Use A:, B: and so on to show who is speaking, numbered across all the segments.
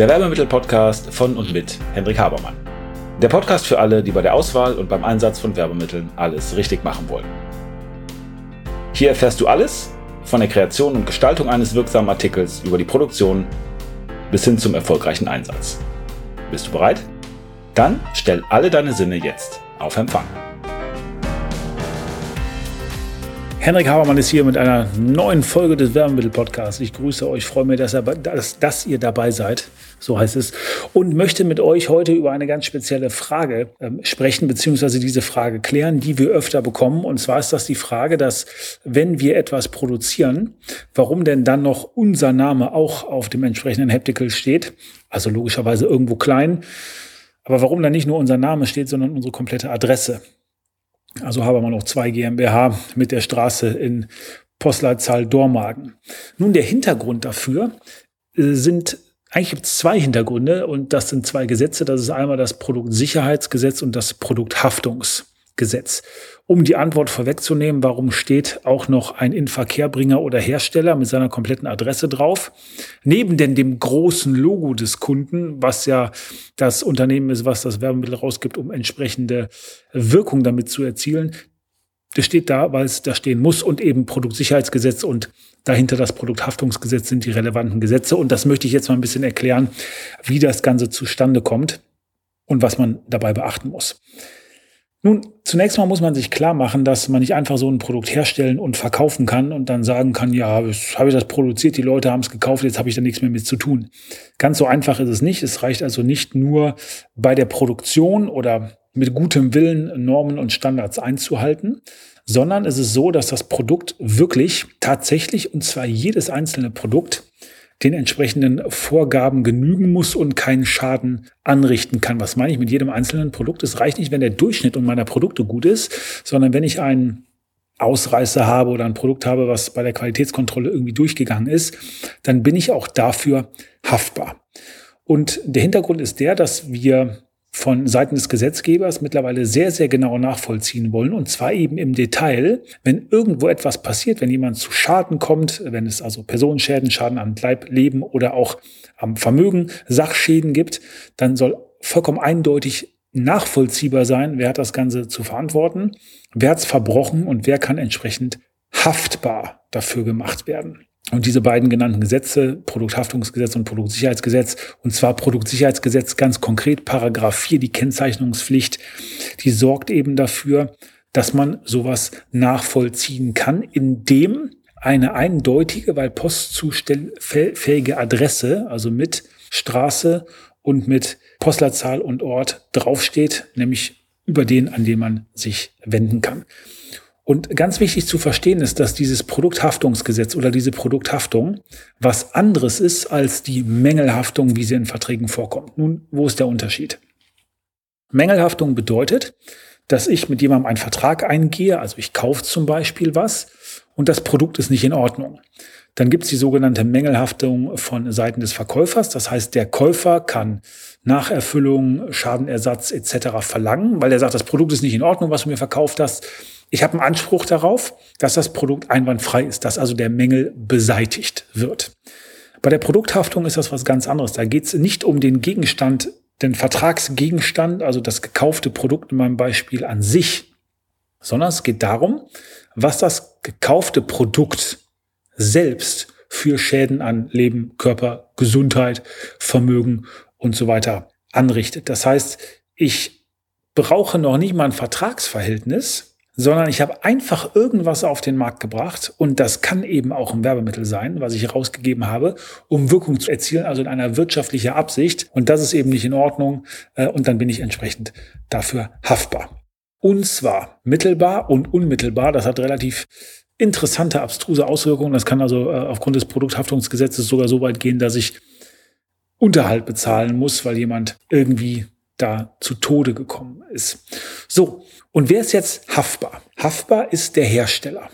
A: der Werbemittel-Podcast von und mit Hendrik Habermann. Der Podcast für alle, die bei der Auswahl und beim Einsatz von Werbemitteln alles richtig machen wollen. Hier erfährst du alles von der Kreation und Gestaltung eines wirksamen Artikels über die Produktion bis hin zum erfolgreichen Einsatz. Bist du bereit? Dann stell alle deine Sinne jetzt auf Empfang.
B: Henrik Habermann ist hier mit einer neuen Folge des Werbemittel-Podcasts. Ich grüße euch, freue mich, dass, dass, dass, ihr dabei seid, so heißt es, und möchte mit euch heute über eine ganz spezielle Frage ähm, sprechen, beziehungsweise diese Frage klären, die wir öfter bekommen. Und zwar ist das die Frage, dass wenn wir etwas produzieren, warum denn dann noch unser Name auch auf dem entsprechenden Heptical steht, also logischerweise irgendwo klein, aber warum dann nicht nur unser Name steht, sondern unsere komplette Adresse. Also haben wir noch zwei GmbH mit der Straße in Postleitzahl Dormagen. Nun, der Hintergrund dafür äh, sind eigentlich gibt es zwei Hintergründe und das sind zwei Gesetze. Das ist einmal das Produktsicherheitsgesetz und das Produkthaftungsgesetz. Um die Antwort vorwegzunehmen, warum steht auch noch ein Inverkehrbringer oder Hersteller mit seiner kompletten Adresse drauf? Neben denn dem großen Logo des Kunden, was ja das Unternehmen ist, was das Werbemittel rausgibt, um entsprechende Wirkung damit zu erzielen. Das steht da, weil es da stehen muss und eben Produktsicherheitsgesetz und dahinter das Produkthaftungsgesetz sind die relevanten Gesetze. Und das möchte ich jetzt mal ein bisschen erklären, wie das Ganze zustande kommt und was man dabei beachten muss. Nun, zunächst mal muss man sich klar machen, dass man nicht einfach so ein Produkt herstellen und verkaufen kann und dann sagen kann, ja, habe ich das produziert, die Leute haben es gekauft, jetzt habe ich da nichts mehr mit zu tun. Ganz so einfach ist es nicht. Es reicht also nicht nur bei der Produktion oder mit gutem Willen Normen und Standards einzuhalten, sondern es ist so, dass das Produkt wirklich tatsächlich, und zwar jedes einzelne Produkt, den entsprechenden Vorgaben genügen muss und keinen Schaden anrichten kann. Was meine ich mit jedem einzelnen Produkt? Es reicht nicht, wenn der Durchschnitt und meiner Produkte gut ist, sondern wenn ich einen Ausreißer habe oder ein Produkt habe, was bei der Qualitätskontrolle irgendwie durchgegangen ist, dann bin ich auch dafür haftbar. Und der Hintergrund ist der, dass wir von Seiten des Gesetzgebers mittlerweile sehr, sehr genau nachvollziehen wollen. Und zwar eben im Detail, wenn irgendwo etwas passiert, wenn jemand zu Schaden kommt, wenn es also Personenschäden, Schaden an Leib, Leben oder auch am Vermögen, Sachschäden gibt, dann soll vollkommen eindeutig nachvollziehbar sein, wer hat das Ganze zu verantworten, wer hat es verbrochen und wer kann entsprechend haftbar dafür gemacht werden. Und diese beiden genannten Gesetze, Produkthaftungsgesetz und Produktsicherheitsgesetz, und zwar Produktsicherheitsgesetz ganz konkret, Paragraph 4, die Kennzeichnungspflicht, die sorgt eben dafür, dass man sowas nachvollziehen kann, indem eine eindeutige, weil postzustellfähige Adresse, also mit Straße und mit Postleitzahl und Ort draufsteht, nämlich über den, an den man sich wenden kann. Und ganz wichtig zu verstehen ist, dass dieses Produkthaftungsgesetz oder diese Produkthaftung was anderes ist als die Mängelhaftung, wie sie in Verträgen vorkommt. Nun, wo ist der Unterschied? Mängelhaftung bedeutet, dass ich mit jemandem einen Vertrag eingehe, also ich kaufe zum Beispiel was und das Produkt ist nicht in Ordnung. Dann gibt es die sogenannte Mängelhaftung von Seiten des Verkäufers. Das heißt, der Käufer kann Nacherfüllung, Schadenersatz etc. verlangen, weil er sagt, das Produkt ist nicht in Ordnung, was du mir verkauft hast. Ich habe einen Anspruch darauf, dass das Produkt einwandfrei ist, dass also der Mängel beseitigt wird. Bei der Produkthaftung ist das was ganz anderes. Da geht es nicht um den Gegenstand, den Vertragsgegenstand, also das gekaufte Produkt in meinem Beispiel an sich, sondern es geht darum, was das gekaufte Produkt selbst für Schäden an Leben, Körper, Gesundheit, Vermögen und so weiter anrichtet. Das heißt, ich brauche noch nicht mal ein Vertragsverhältnis, sondern ich habe einfach irgendwas auf den Markt gebracht und das kann eben auch ein Werbemittel sein, was ich rausgegeben habe, um Wirkung zu erzielen, also in einer wirtschaftlichen Absicht und das ist eben nicht in Ordnung äh, und dann bin ich entsprechend dafür haftbar. Und zwar mittelbar und unmittelbar, das hat relativ interessante, abstruse Auswirkungen. Das kann also äh, aufgrund des Produkthaftungsgesetzes sogar so weit gehen, dass ich Unterhalt bezahlen muss, weil jemand irgendwie da zu Tode gekommen ist. So, und wer ist jetzt haftbar? Haftbar ist der Hersteller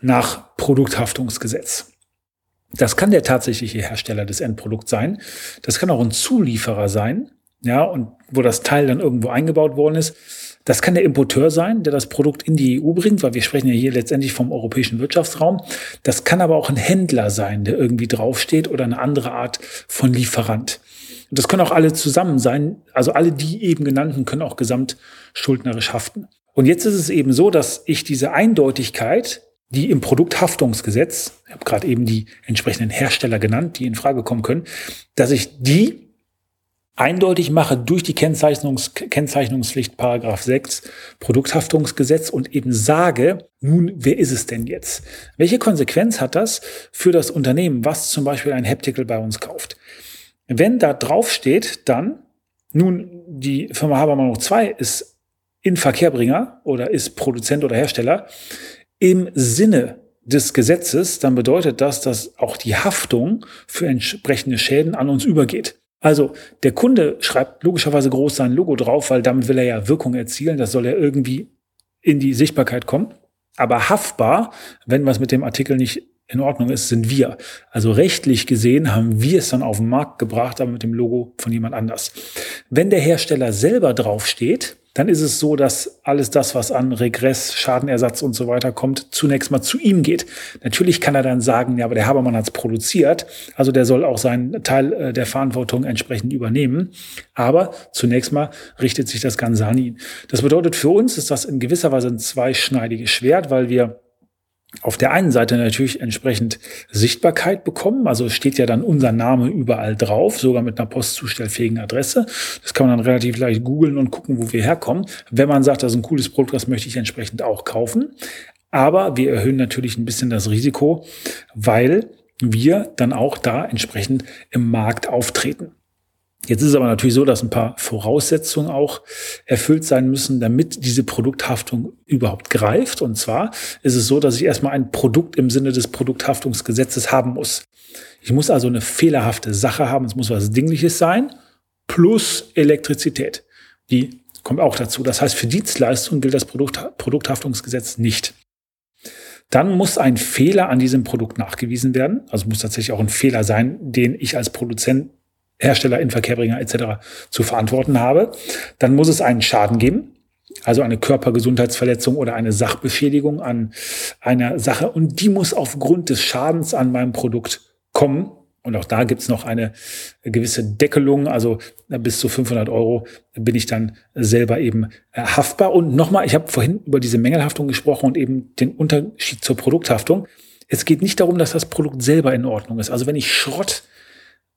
B: nach Produkthaftungsgesetz. Das kann der tatsächliche Hersteller des Endprodukts sein. Das kann auch ein Zulieferer sein, ja, und wo das Teil dann irgendwo eingebaut worden ist. Das kann der Importeur sein, der das Produkt in die EU bringt, weil wir sprechen ja hier letztendlich vom europäischen Wirtschaftsraum. Das kann aber auch ein Händler sein, der irgendwie draufsteht oder eine andere Art von Lieferant. Und das können auch alle zusammen sein. Also alle die eben genannten können auch gesamt schuldnerisch haften. Und jetzt ist es eben so, dass ich diese Eindeutigkeit, die im Produkthaftungsgesetz, ich habe gerade eben die entsprechenden Hersteller genannt, die in Frage kommen können, dass ich die eindeutig mache durch die Kennzeichnungs Kennzeichnungspflicht Paragraph 6 Produkthaftungsgesetz und eben sage, nun, wer ist es denn jetzt? Welche Konsequenz hat das für das Unternehmen, was zum Beispiel ein Heptical bei uns kauft? Wenn da drauf steht, dann, nun, die Firma Habermann noch 2 ist Inverkehrbringer oder ist Produzent oder Hersteller im Sinne des Gesetzes, dann bedeutet das, dass auch die Haftung für entsprechende Schäden an uns übergeht. Also der Kunde schreibt logischerweise groß sein Logo drauf, weil damit will er ja Wirkung erzielen. Das soll ja irgendwie in die Sichtbarkeit kommen. Aber haftbar, wenn was mit dem Artikel nicht in Ordnung ist, sind wir. Also rechtlich gesehen haben wir es dann auf den Markt gebracht, aber mit dem Logo von jemand anders. Wenn der Hersteller selber draufsteht, dann ist es so, dass alles das, was an Regress, Schadenersatz und so weiter kommt, zunächst mal zu ihm geht. Natürlich kann er dann sagen, ja, aber der Habermann hat es produziert, also der soll auch seinen Teil äh, der Verantwortung entsprechend übernehmen. Aber zunächst mal richtet sich das Ganze an ihn. Das bedeutet, für uns ist das in gewisser Weise ein zweischneidiges Schwert, weil wir auf der einen Seite natürlich entsprechend Sichtbarkeit bekommen. Also steht ja dann unser Name überall drauf, sogar mit einer postzustellfähigen Adresse. Das kann man dann relativ leicht googeln und gucken, wo wir herkommen. Wenn man sagt, das ist ein cooles Produkt, das möchte ich entsprechend auch kaufen. Aber wir erhöhen natürlich ein bisschen das Risiko, weil wir dann auch da entsprechend im Markt auftreten. Jetzt ist es aber natürlich so, dass ein paar Voraussetzungen auch erfüllt sein müssen, damit diese Produkthaftung überhaupt greift. Und zwar ist es so, dass ich erstmal ein Produkt im Sinne des Produkthaftungsgesetzes haben muss. Ich muss also eine fehlerhafte Sache haben, es muss was Dingliches sein, plus Elektrizität. Die kommt auch dazu. Das heißt, für Dienstleistungen gilt das Produkt, Produkthaftungsgesetz nicht. Dann muss ein Fehler an diesem Produkt nachgewiesen werden. Also muss tatsächlich auch ein Fehler sein, den ich als Produzent Hersteller, Inverkehrbringer etc. zu verantworten habe. Dann muss es einen Schaden geben, also eine Körpergesundheitsverletzung oder eine Sachbeschädigung an einer Sache. Und die muss aufgrund des Schadens an meinem Produkt kommen. Und auch da gibt's noch eine gewisse Deckelung, also bis zu 500 Euro bin ich dann selber eben äh, haftbar. Und nochmal, ich habe vorhin über diese Mängelhaftung gesprochen und eben den Unterschied zur Produkthaftung. Es geht nicht darum, dass das Produkt selber in Ordnung ist. Also wenn ich Schrott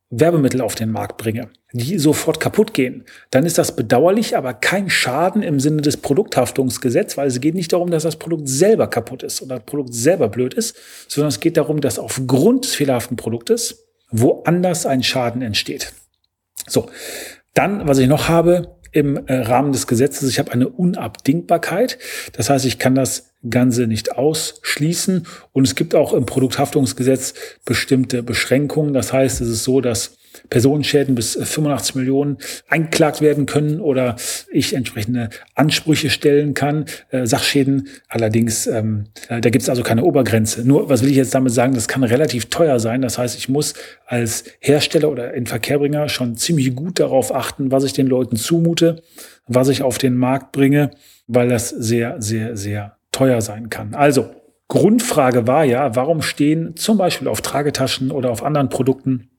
B: Werbemittel auf den Markt bringe, die sofort kaputt gehen, dann ist das bedauerlich, aber kein Schaden im Sinne des Produkthaftungsgesetzes, weil es geht nicht darum, dass das Produkt selber kaputt ist oder das Produkt selber blöd ist, sondern es geht darum, dass aufgrund des fehlerhaften Produktes woanders ein Schaden entsteht. So, dann, was ich noch habe, im äh, Rahmen des Gesetzes, ich habe eine Unabdingbarkeit. Das heißt, ich kann das Ganze nicht ausschließen. Und es gibt auch im Produkthaftungsgesetz bestimmte Beschränkungen. Das heißt, es ist so, dass Personenschäden bis 85 Millionen eingeklagt werden können oder ich entsprechende Ansprüche stellen kann. Äh, Sachschäden allerdings, ähm, äh, da gibt es also keine Obergrenze. Nur, was will ich jetzt damit sagen? Das kann relativ teuer sein. Das heißt, ich muss als Hersteller oder Inverkehrbringer schon ziemlich gut darauf achten, was ich den Leuten zumute, was ich auf den Markt bringe, weil das sehr, sehr, sehr teuer sein kann. Also, Grundfrage war ja, warum stehen zum Beispiel auf Tragetaschen oder auf anderen Produkten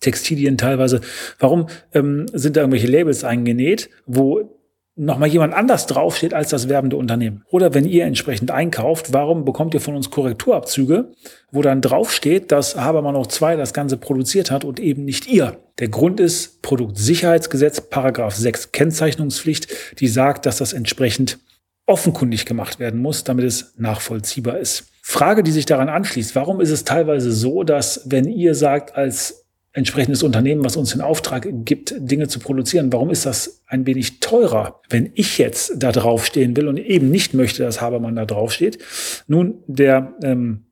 B: Textilien teilweise, warum ähm, sind da irgendwelche Labels eingenäht, wo nochmal jemand anders draufsteht als das werbende Unternehmen? Oder wenn ihr entsprechend einkauft, warum bekommt ihr von uns Korrekturabzüge, wo dann draufsteht, dass Habermann noch zwei das Ganze produziert hat und eben nicht ihr? Der Grund ist Produktsicherheitsgesetz, Paragraph 6 Kennzeichnungspflicht, die sagt, dass das entsprechend offenkundig gemacht werden muss, damit es nachvollziehbar ist. Frage, die sich daran anschließt, warum ist es teilweise so, dass wenn ihr sagt als entsprechendes Unternehmen, was uns den Auftrag gibt, Dinge zu produzieren, warum ist das ein wenig teurer, wenn ich jetzt da draufstehen will und eben nicht möchte, dass Habermann da draufsteht? Nun, der ähm,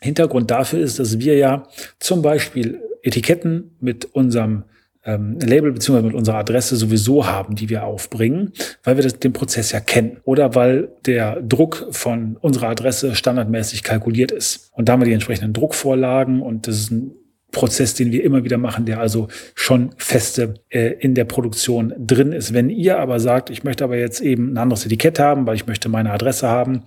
B: Hintergrund dafür ist, dass wir ja zum Beispiel Etiketten mit unserem ähm, Label beziehungsweise mit unserer Adresse sowieso haben, die wir aufbringen, weil wir das, den Prozess ja kennen oder weil der Druck von unserer Adresse standardmäßig kalkuliert ist. Und da haben wir die entsprechenden Druckvorlagen und das ist ein Prozess, den wir immer wieder machen, der also schon feste äh, in der Produktion drin ist. Wenn ihr aber sagt, ich möchte aber jetzt eben ein anderes Etikett haben, weil ich möchte meine Adresse haben,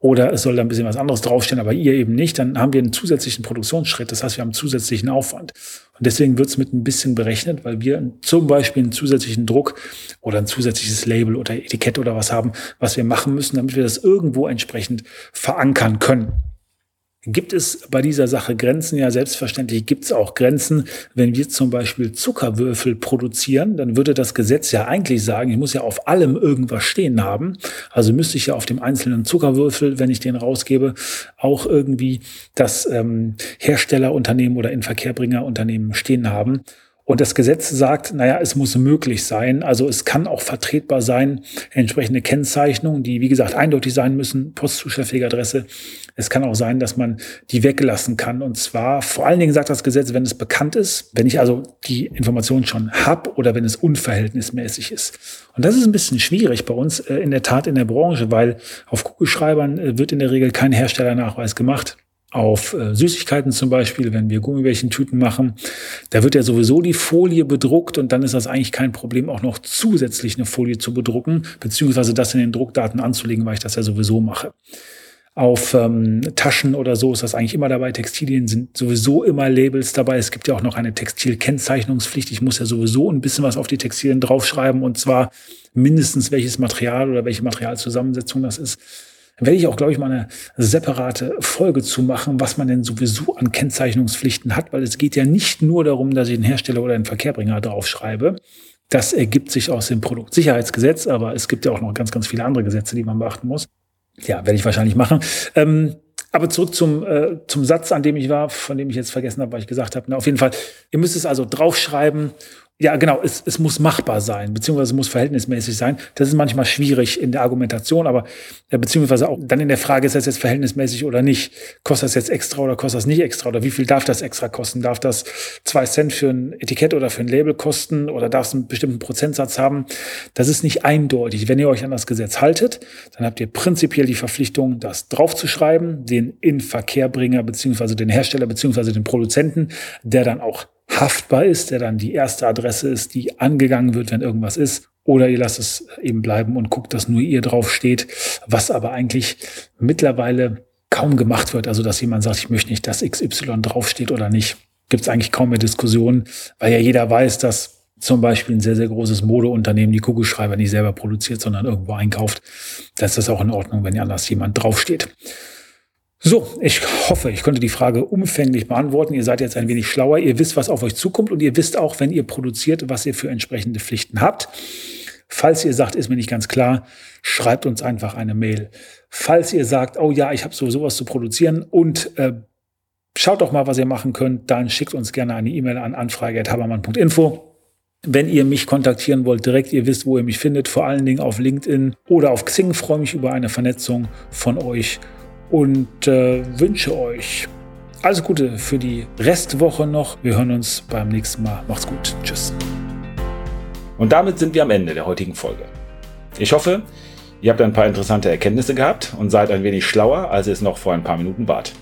B: oder es soll da ein bisschen was anderes draufstehen, aber ihr eben nicht, dann haben wir einen zusätzlichen Produktionsschritt. Das heißt, wir haben zusätzlichen Aufwand. Und deswegen wird es mit ein bisschen berechnet, weil wir zum Beispiel einen zusätzlichen Druck oder ein zusätzliches Label oder Etikett oder was haben, was wir machen müssen, damit wir das irgendwo entsprechend verankern können. Gibt es bei dieser Sache Grenzen? Ja, selbstverständlich gibt es auch Grenzen. Wenn wir zum Beispiel Zuckerwürfel produzieren, dann würde das Gesetz ja eigentlich sagen, ich muss ja auf allem irgendwas stehen haben. Also müsste ich ja auf dem einzelnen Zuckerwürfel, wenn ich den rausgebe, auch irgendwie das ähm, Herstellerunternehmen oder Inverkehrbringerunternehmen stehen haben. Und das Gesetz sagt, naja, es muss möglich sein. Also es kann auch vertretbar sein, entsprechende Kennzeichnungen, die, wie gesagt, eindeutig sein müssen, postzustellfähige Adresse. Es kann auch sein, dass man die weglassen kann. Und zwar, vor allen Dingen sagt das Gesetz, wenn es bekannt ist, wenn ich also die Information schon habe oder wenn es unverhältnismäßig ist. Und das ist ein bisschen schwierig bei uns äh, in der Tat in der Branche, weil auf Kugelschreibern äh, wird in der Regel kein Herstellernachweis gemacht auf äh, Süßigkeiten zum Beispiel, wenn wir Gummibärchentüten machen, da wird ja sowieso die Folie bedruckt und dann ist das eigentlich kein Problem, auch noch zusätzlich eine Folie zu bedrucken, beziehungsweise das in den Druckdaten anzulegen, weil ich das ja sowieso mache. Auf ähm, Taschen oder so ist das eigentlich immer dabei. Textilien sind sowieso immer Labels dabei. Es gibt ja auch noch eine Textilkennzeichnungspflicht. Ich muss ja sowieso ein bisschen was auf die Textilien draufschreiben und zwar mindestens welches Material oder welche Materialzusammensetzung das ist. Werde ich auch, glaube ich, mal eine separate Folge zu machen, was man denn sowieso an Kennzeichnungspflichten hat, weil es geht ja nicht nur darum, dass ich einen Hersteller oder einen Verkehrbringer draufschreibe. Das ergibt sich aus dem Produktsicherheitsgesetz, aber es gibt ja auch noch ganz, ganz viele andere Gesetze, die man beachten muss. Ja, werde ich wahrscheinlich machen. Ähm, aber zurück zum, äh, zum Satz, an dem ich war, von dem ich jetzt vergessen habe, weil ich gesagt habe. Na, auf jeden Fall, ihr müsst es also draufschreiben ja, genau, es, es muss machbar sein, beziehungsweise es muss verhältnismäßig sein. Das ist manchmal schwierig in der Argumentation, aber äh, beziehungsweise auch dann in der Frage, ist das jetzt verhältnismäßig oder nicht? Kostet das jetzt extra oder kostet das nicht extra? Oder wie viel darf das extra kosten? Darf das zwei Cent für ein Etikett oder für ein Label kosten oder darf es einen bestimmten Prozentsatz haben? Das ist nicht eindeutig. Wenn ihr euch an das Gesetz haltet, dann habt ihr prinzipiell die Verpflichtung, das draufzuschreiben, den in Verkehrbringer beziehungsweise den Hersteller beziehungsweise den Produzenten, der dann auch haftbar ist, der dann die erste Adresse ist, die angegangen wird, wenn irgendwas ist. Oder ihr lasst es eben bleiben und guckt, dass nur ihr drauf steht, was aber eigentlich mittlerweile kaum gemacht wird. Also, dass jemand sagt, ich möchte nicht, dass XY draufsteht oder nicht. Gibt es eigentlich kaum mehr Diskussionen, weil ja jeder weiß, dass zum Beispiel ein sehr, sehr großes Modeunternehmen die Kugelschreiber nicht selber produziert, sondern irgendwo einkauft. Da ist das auch in Ordnung, wenn ja anders jemand draufsteht. So, ich hoffe, ich konnte die Frage umfänglich beantworten. Ihr seid jetzt ein wenig schlauer. Ihr wisst, was auf euch zukommt und ihr wisst auch, wenn ihr produziert, was ihr für entsprechende Pflichten habt. Falls ihr sagt, ist mir nicht ganz klar, schreibt uns einfach eine Mail. Falls ihr sagt, oh ja, ich habe so sowas zu produzieren und äh, schaut doch mal, was ihr machen könnt, dann schickt uns gerne eine E-Mail an anfrage.habermann.info. Wenn ihr mich kontaktieren wollt, direkt, ihr wisst, wo ihr mich findet, vor allen Dingen auf LinkedIn oder auf Xing, freue mich über eine Vernetzung von euch und äh, wünsche euch alles Gute für die Restwoche noch. Wir hören uns beim nächsten Mal. Macht's gut. Tschüss.
A: Und damit sind wir am Ende der heutigen Folge. Ich hoffe, ihr habt ein paar interessante Erkenntnisse gehabt und seid ein wenig schlauer, als ihr es noch vor ein paar Minuten wart.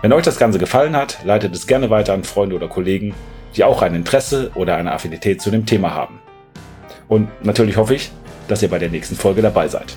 A: Wenn euch das Ganze gefallen hat, leitet es gerne weiter an Freunde oder Kollegen, die auch ein Interesse oder eine Affinität zu dem Thema haben. Und natürlich hoffe ich, dass ihr bei der nächsten Folge dabei seid.